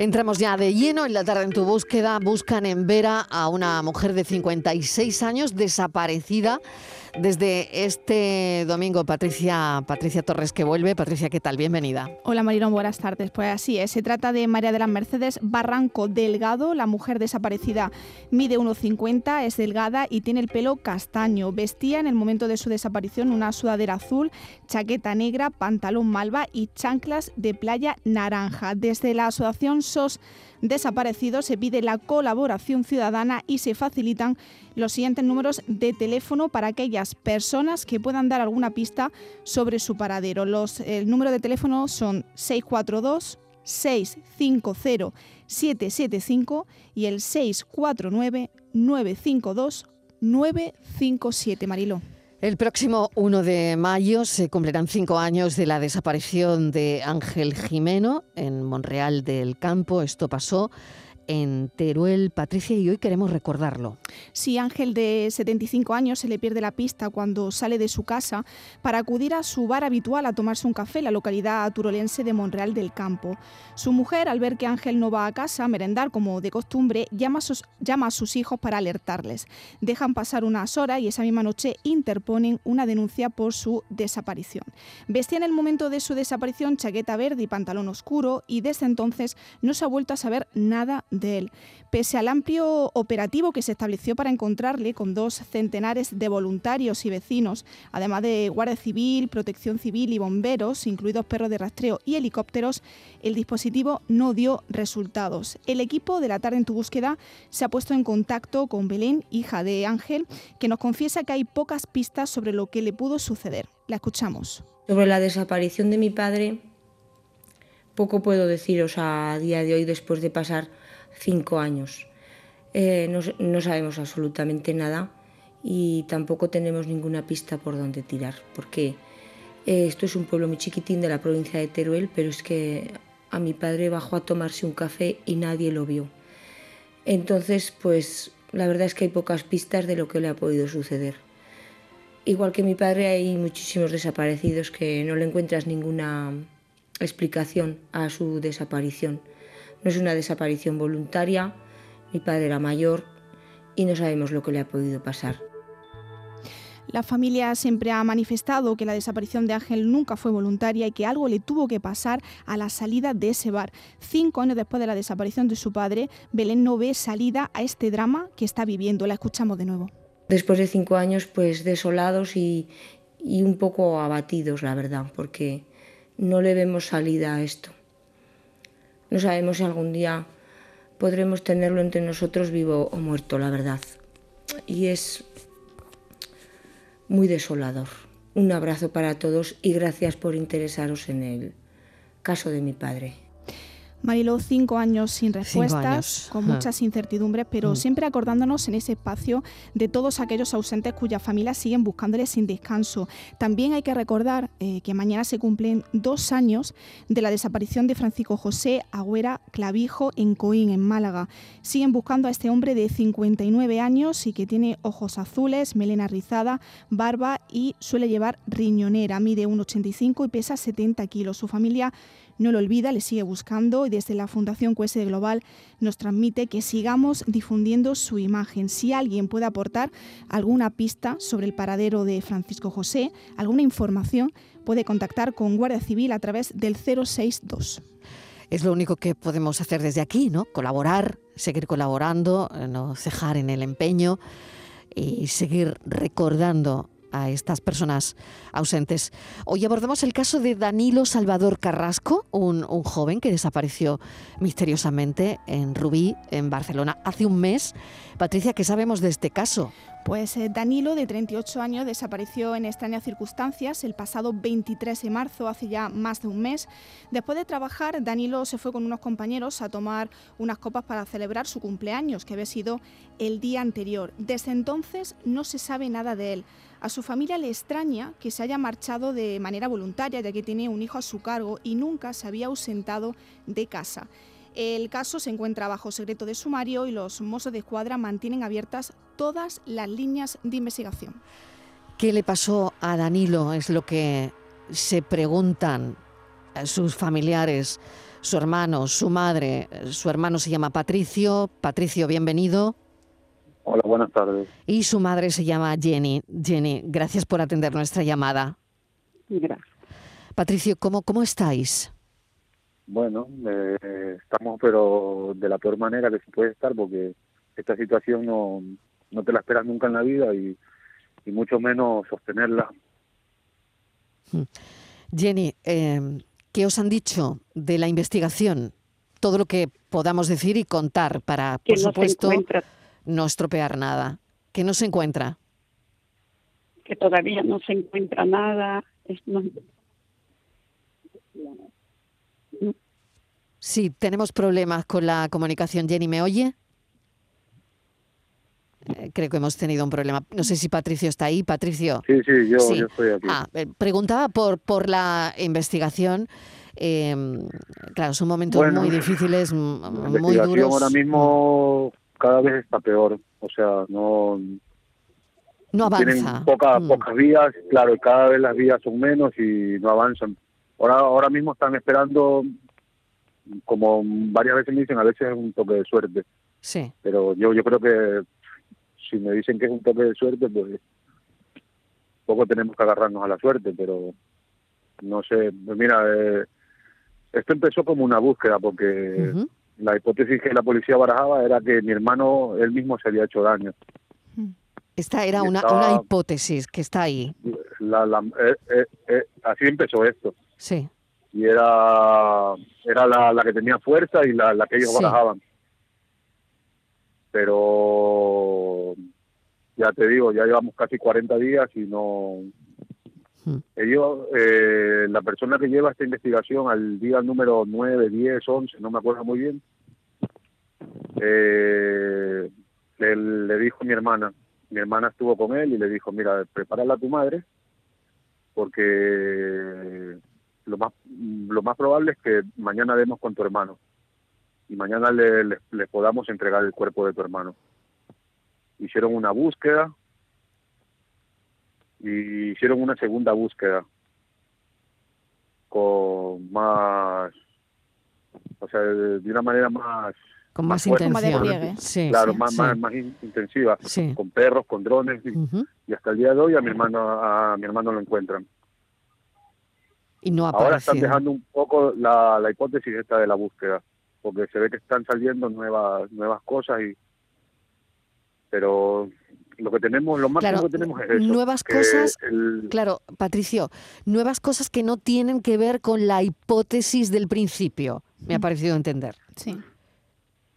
Entramos ya de lleno en la tarde en tu búsqueda. Buscan en Vera a una mujer de 56 años desaparecida desde este domingo, Patricia, Patricia Torres que vuelve. Patricia, ¿qué tal? Bienvenida. Hola Marilón, buenas tardes. Pues así es, se trata de María de las Mercedes Barranco Delgado. La mujer desaparecida mide 1,50, es delgada y tiene el pelo castaño. Vestía en el momento de su desaparición una sudadera azul, chaqueta negra, pantalón malva y chanclas de playa naranja. Desde la asociación Desaparecidos, se pide la colaboración ciudadana y se facilitan los siguientes números de teléfono para aquellas personas que puedan dar alguna pista sobre su paradero. Los, el número de teléfono son 642 650 775 y el 649 952 957 Marilo. El próximo 1 de mayo se cumplirán cinco años de la desaparición de Ángel Jimeno en Monreal del Campo. Esto pasó en Teruel, Patricia, y hoy queremos recordarlo. Sí, Ángel, de 75 años, se le pierde la pista cuando sale de su casa para acudir a su bar habitual a tomarse un café en la localidad turolense de Monreal del Campo. Su mujer, al ver que Ángel no va a casa a merendar como de costumbre, llama a sus, hijos para alertarles. Dejan pasar unas horas y esa misma noche interponen una denuncia por su desaparición. Vestía en el momento de su desaparición chaqueta verde y pantalón oscuro y desde entonces no se ha vuelto a saber nada él. Pese al amplio operativo que se estableció para encontrarle con dos centenares de voluntarios y vecinos, además de Guardia Civil, Protección Civil y bomberos, incluidos perros de rastreo y helicópteros, el dispositivo no dio resultados. El equipo de la tarde en tu búsqueda se ha puesto en contacto con Belén, hija de Ángel, que nos confiesa que hay pocas pistas sobre lo que le pudo suceder. La escuchamos. Sobre la desaparición de mi padre, poco puedo deciros a día de hoy después de pasar cinco años. Eh, no, sabemos absolutamente nada y tampoco tenemos ninguna pista por dónde tirar, porque eh, esto es un pueblo muy chiquitín de la provincia de Teruel, pero es que a mi padre bajó a tomarse un café y nadie lo vio. Entonces, pues la verdad es que hay pocas pistas de lo que le ha podido suceder. Igual que mi padre, hay muchísimos desaparecidos que no le encuentras ninguna explicación a su desaparición. No es una desaparición voluntaria, mi padre era mayor y no sabemos lo que le ha podido pasar. La familia siempre ha manifestado que la desaparición de Ángel nunca fue voluntaria y que algo le tuvo que pasar a la salida de ese bar. Cinco años después de la desaparición de su padre, Belén no ve salida a este drama que está viviendo. La escuchamos de nuevo. Después de cinco años, pues desolados y, y un poco abatidos, la verdad, porque no le vemos salida a esto. No sabemos si algún día podremos tenerlo entre nosotros vivo o muerto, la verdad. Y es muy desolador. Un abrazo para todos y gracias por interesaros en el caso de mi padre. Mariló, cinco años sin respuestas, con muchas incertidumbres, pero mm. siempre acordándonos en ese espacio de todos aquellos ausentes cuyas familias siguen buscándoles sin descanso. También hay que recordar eh, que mañana se cumplen dos años de la desaparición de Francisco José Agüera Clavijo en Coín, en Málaga. Siguen buscando a este hombre de 59 años y que tiene ojos azules, melena rizada, barba y suele llevar riñonera. Mide 1,85 y pesa 70 kilos. Su familia no lo olvida, le sigue buscando y desde la Fundación QS Global nos transmite que sigamos difundiendo su imagen. Si alguien puede aportar alguna pista sobre el paradero de Francisco José, alguna información, puede contactar con Guardia Civil a través del 062. Es lo único que podemos hacer desde aquí, ¿no? Colaborar, seguir colaborando, no cejar en el empeño y seguir recordando a estas personas ausentes. Hoy abordamos el caso de Danilo Salvador Carrasco, un, joven que desapareció misteriosamente en Rubí, en Barcelona, hace un mes. Patricia, ¿qué sabemos de este caso? Pues eh, Danilo, de 38 años, desapareció en extrañas circunstancias el pasado 23 de marzo, hace ya más de un mes. Después de trabajar, Danilo se fue con unos compañeros a tomar unas copas para celebrar su cumpleaños, que había sido el día anterior. Desde entonces no se sabe nada de él. A su familia le extraña que se haya marchado de manera voluntaria, ya que tiene un hijo a su cargo y nunca se había ausentado de casa. El caso se encuentra bajo secreto de sumario y los mozos de escuadra mantienen abiertas todas las líneas de investigación. ¿Qué le pasó a Danilo? Es lo que se preguntan eh, sus familiares, su hermano, su madre, eh, su hermano se llama Patricio. Patricio, bienvenido. Hola, buenas tardes. Y su madre se llama Jenny. Jenny, gracias por atender nuestra llamada. Gracias. Patricio, ¿cómo, cómo estáis? Bueno, eh, estamos pero de la peor manera que se puede estar porque esta situación no, no te la esperas nunca en la vida y, y mucho menos sostenerla. Hmm. Jenny, eh, ¿qué os han dicho de la investigación? Todo lo que podamos decir y contar para, Que por no se supuesto, encuentra, no estropear nada. ¿Que no se encuentra? que todavía no se encuentra nada. Es- no- Sí, tenemos problemas con la comunicación. Jenny, ¿me oye? Eh, creo que hemos tenido un problema. No sé si Patricio está ahí. Patricio. Sí, sí, yo, Sí. yo estoy aquí. Ah, eh, preguntaba por, por la investigación. Eh, claro, son momentos Bueno, muy difíciles, muy duros. ahora mismo cada vez está peor. O sea, no No tienen avanza. poca- Mm. pocas vías, claro, y cada vez las vías son menos y no avanzan. Ahora, ahora mismo están esperando, como varias veces me dicen, a veces es un toque de suerte. Sí. pero yo yo creo que si me dicen que es un toque de suerte pues poco tenemos que agarrarnos a la suerte pero no sé pues mira eh, esto empezó como una búsqueda porque. La hipótesis que la policía barajaba era que mi hermano él mismo se había hecho daño Esta era una, estaba- una hipótesis que está ahí. la, la- eh, eh, eh, así empezó esto Sí. y era era la, la que tenía fuerza y la, la que ellos Sí. barajaban pero ya te digo ya llevamos casi 40 días y no. Ellos eh, la persona que lleva esta investigación al día número 9, 10, 11 no me acuerdo muy bien eh, le, dijo a mi hermana mi hermana estuvo con él y le dijo mira prepárala a tu madre porque lo más lo más probable es que mañana demos con tu hermano y mañana le, le podamos entregar el cuerpo de tu hermano. Hicieron una búsqueda y hicieron una segunda búsqueda con más, o sea, de, de una manera más, Con más de pliegue. Sí, claro, sí, más, sí. más, más in- intensiva, Sí. con perros, con drones y, hasta el día de hoy a mi hermano a mi hermano lo encuentran. Y no ha Ahora están dejando un poco la, la hipótesis esta de la búsqueda, porque se ve que están saliendo nuevas nuevas cosas y pero lo que tenemos, lo máximo Claro, que tenemos es eso. nuevas cosas, el- Claro, Patricio, nuevas cosas que no tienen que ver con la hipótesis del principio, me ha parecido entender, Sí.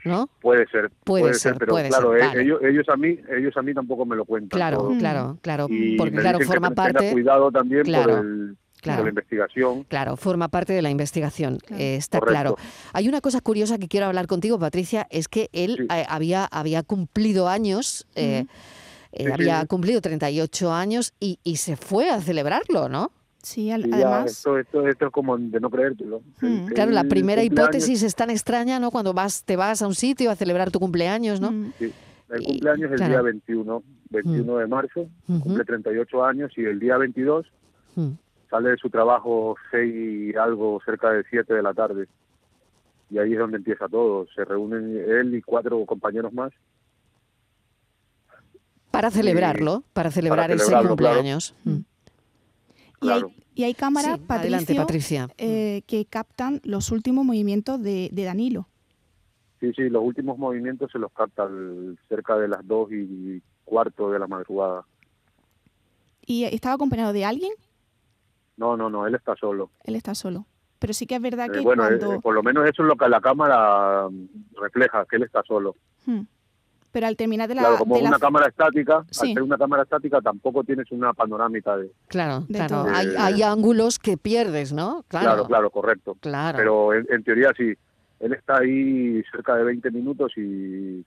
¿no? puede ser, Puede ser, pero puede claro, ser, eh, vale. ellos ellos a mí ellos a mí tampoco me lo cuentan. Claro, todo. claro, claro, Y porque claro, que forma parte, cuidado también Claro, por, el, claro. la investigación. claro, forma parte de la investigación, Claro. eh, está Correcto. claro. Hay una cosa curiosa que quiero hablar contigo, Patricia, es que él Sí. eh, había, había cumplido años, eh. Eh, Sí, había sí. cumplido 38 años y, y se fue a celebrarlo, ¿no? Sí, al- ya además, esto, esto, esto es como de no creértelo. El- Claro, la el primera cumpleaños- hipótesis es tan extraña, ¿no? Cuando vas, te vas a un sitio a celebrar tu cumpleaños, ¿no? mm, Sí, el Y- cumpleaños es el claro. día 21, 21 de marzo, Ujú, cumple 38 años y el día 22 ujú. sale de su trabajo 6 y algo, cerca de 7 de la tarde. Y ahí es donde empieza todo. Se reúnen él y cuatro compañeros más. Para celebrarlo, para celebrar ese claro. cumpleaños. Mm. y, hay, Claro. y hay cámaras, Sí, adelante, Patricio, Patricia. eh, que captan los últimos movimientos de, de Danilo. Sí, sí, los últimos movimientos se los capta al- cerca de las 2 y cuarto de la madrugada. ¿Y estaba acompañado de alguien? No, no, no, él está solo. Él está solo. Pero sí que es verdad Eh, que bueno, eh, cuando... eh, por lo menos eso es lo que la cámara mm, refleja, que él está solo. Hmm. Pero al terminar de la... claro, como de la- una cámara estática, Sí. al ser una cámara estática tampoco tienes una panorámica de... Claro, De claro. Hay, Eh, hay ángulos que pierdes, ¿no? Claro, Claro, claro, correcto. claro. Pero en, en teoría sí, él está ahí cerca de 20 minutos y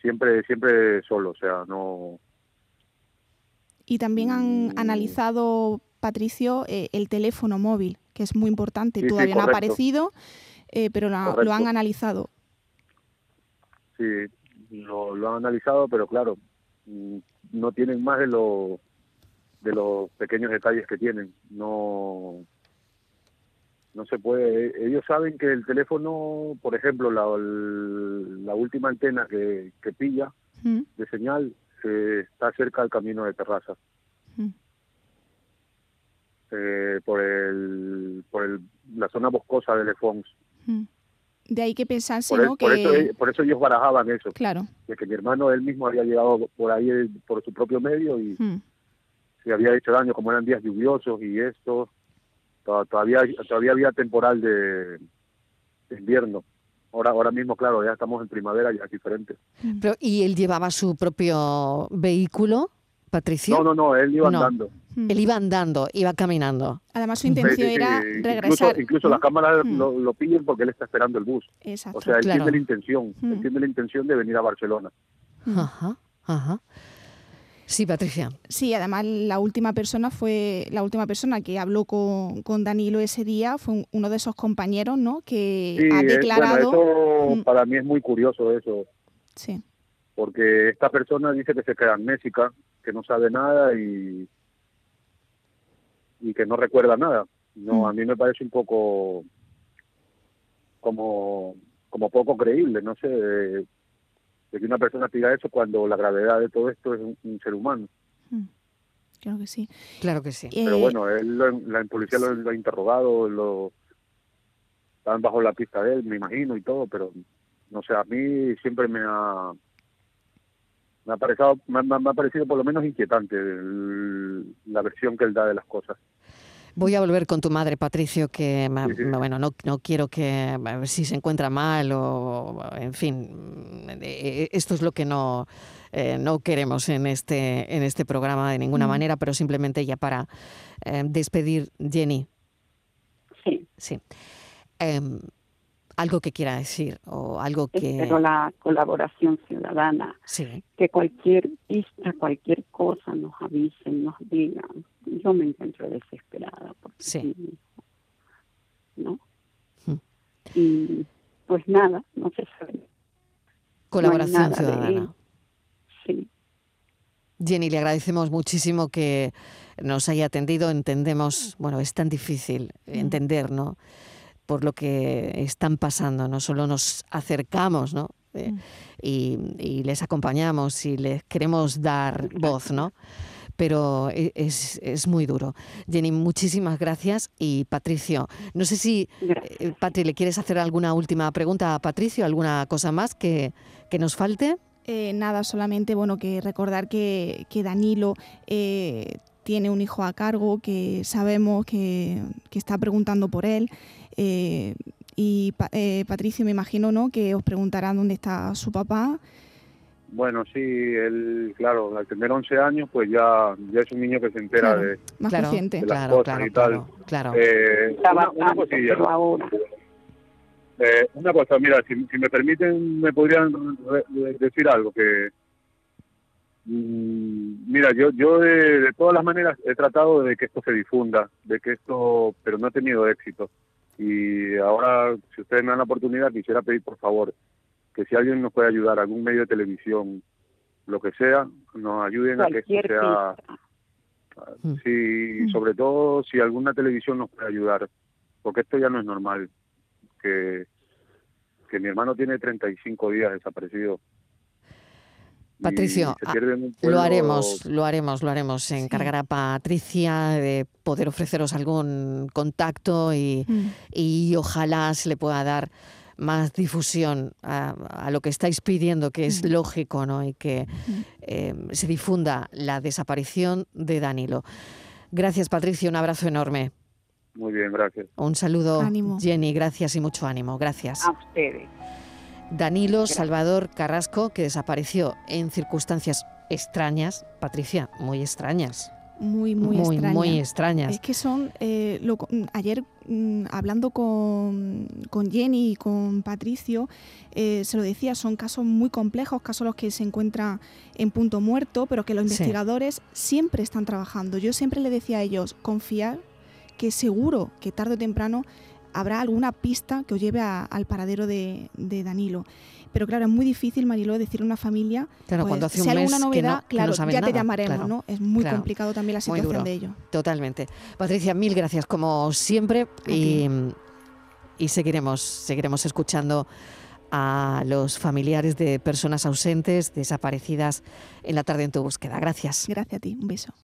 siempre siempre solo, o sea, no... Y también han Mm. analizado, Patricio, eh, el teléfono móvil, que es muy importante. Sí, sí, Todavía no ha aparecido, eh, pero lo, lo han analizado. Sí, lo, lo han analizado, pero claro, mm, no tienen más de lo de los pequeños detalles que tienen. No, no se puede. Ellos saben que el teléfono, por ejemplo, la, la última antena que, que pilla Mm, de señal eh, está cerca del camino de terraza. mm, eh, por el, por el, la zona boscosa de Le Fons. mm. De ahí que pensarse, Por, el- ¿no? por que... eso, por eso ellos barajaban eso, Claro. de que mi hermano él mismo había llegado por ahí eh, por su propio medio y mm, se había hecho daño, como eran días lluviosos y esto, to- todavía todavía había temporal de, de invierno. Ahora ahora mismo, claro, ya estamos en primavera, ya es diferente. Pero, ¿Y él llevaba su propio vehículo, Patricio? No, no, no, él iba No. andando. Mm. Él iba andando, iba caminando. Además, su intención sí, sí, era regresar. incluso las cámaras Mm. lo, lo pillen porque él está esperando el bus. Exacto. O sea, él Claro. tiene la intención, Mm. él tiene la intención de venir a Barcelona. Ajá, ajá. Sí, Patricia. Sí, además la última persona fue la última persona que habló con, con Danilo ese día fue un- uno de esos compañeros, ¿no? Que Sí, ha es- declarado. bueno, eso Mm. para mí es muy curioso eso, Sí. porque esta persona dice que se queda amnésica, que no sabe nada y y que no recuerda nada. No, Mm. a mí me parece un poco como como poco creíble, no sé, de, de que una persona diga eso cuando la gravedad de todo esto es un, un ser humano. Mm. Creo que sí. Claro que sí. Pero Eh, bueno, él, lo- la policía lo, lo ha interrogado, lo estaban bajo la pista de él, me imagino y todo, pero no sé, a mí siempre me ha me ha parecido, me, me ha parecido por lo menos inquietante el- la versión que él da de las cosas. Voy a volver con tu madre, Patricio, que Sí, sí. bueno, no, no quiero que a ver si se encuentra mal o, en fin, eh, esto es lo que no, eh, no queremos en este, en este programa de ninguna Mm. manera, pero simplemente ya para eh, despedir, Jenny, Sí, sí. Em, algo que quiera decir o algo que... espero la colaboración ciudadana, Sí, que cualquier pista, cualquier cosa nos avisen, nos digan. Yo me encuentro desesperada porque Sí. ¿no? Mm. Y pues nada, no se sabe. colaboración ciudadana. Sí, Jenny, le agradecemos muchísimo que nos haya atendido. Entendemos, bueno, es tan difícil entender, ¿no? Por lo que están pasando, no solo nos acercamos, ¿no? Eh, Mm. y, y les acompañamos y les queremos dar voz, ¿no? Pero e- es, es muy duro. Jenny, muchísimas gracias. Y Patricio, no sé si, eh, Patri, ¿le quieres hacer alguna última pregunta a Patricio? ¿Alguna cosa más que, que nos falte? Eh, nada, solamente bueno que recordar que, que Danilo eh, tiene un hijo a cargo, que sabemos que, que está preguntando por él. Eh, y Pa- eh, Patricio, me imagino, ¿no? Que os preguntarán dónde está su papá. Bueno, sí, él, claro, al tener 11 años, pues ya, ya es un niño que se entera Claro. de... Más claro, consciente. de las claro, cosas claro, y tal. claro, claro. Eh, una, cosilla. Eh, una cosa, mira, si, si me permiten, me podrían re- decir algo que... mm, mira, yo yo de, de todas las maneras he tratado de que esto se difunda, de que esto, pero no he tenido éxito. Y ahora, si ustedes me dan la oportunidad, quisiera pedir por favor que si alguien nos puede ayudar, algún medio de televisión, lo que sea, nos ayuden a que esto sea... Sí, Mm. sobre todo si alguna televisión nos puede ayudar, porque esto ya no es normal, que, que mi hermano tiene 35 días desaparecido. Patricio, ah, Lo haremos, lo haremos, lo haremos. Se encargará Patricia de poder ofreceros algún contacto y, Mm. y ojalá se le pueda dar más difusión a, a lo que estáis pidiendo, que es Mm. lógico, ¿no? Y que eh, se difunda la desaparición de Danilo. Gracias, Patricia. Un abrazo enorme. Muy bien, gracias. Un saludo, Ánimo. Jenny. Gracias y mucho ánimo. Gracias. A ustedes. Danilo Salvador Carrasco, que desapareció en circunstancias extrañas, Patricia, muy extrañas. Muy, muy, muy, extraña. muy extrañas. Es que son, eh, lo mm, ayer mm, hablando con, con Jenny y con Patricio, eh, se lo decía, son casos muy complejos, casos los que se encuentran en punto muerto, pero que los Sí. investigadores siempre están trabajando. Yo siempre le decía a ellos, confiar que seguro que tarde o temprano habrá alguna pista que os lleve al paradero de, Danilo. Pero claro, es muy difícil, Mariló, decirle a una familia, claro, cuando pues, si hay alguna novedad, claro, ya te llamaremos, ¿no? Es muy complicado también la situación de ello. Totalmente. Patricia, mil gracias como siempre y, y seguiremos, seguiremos escuchando a los familiares de personas ausentes, desaparecidas en la tarde en tu búsqueda. Gracias. Gracias a ti. Un beso.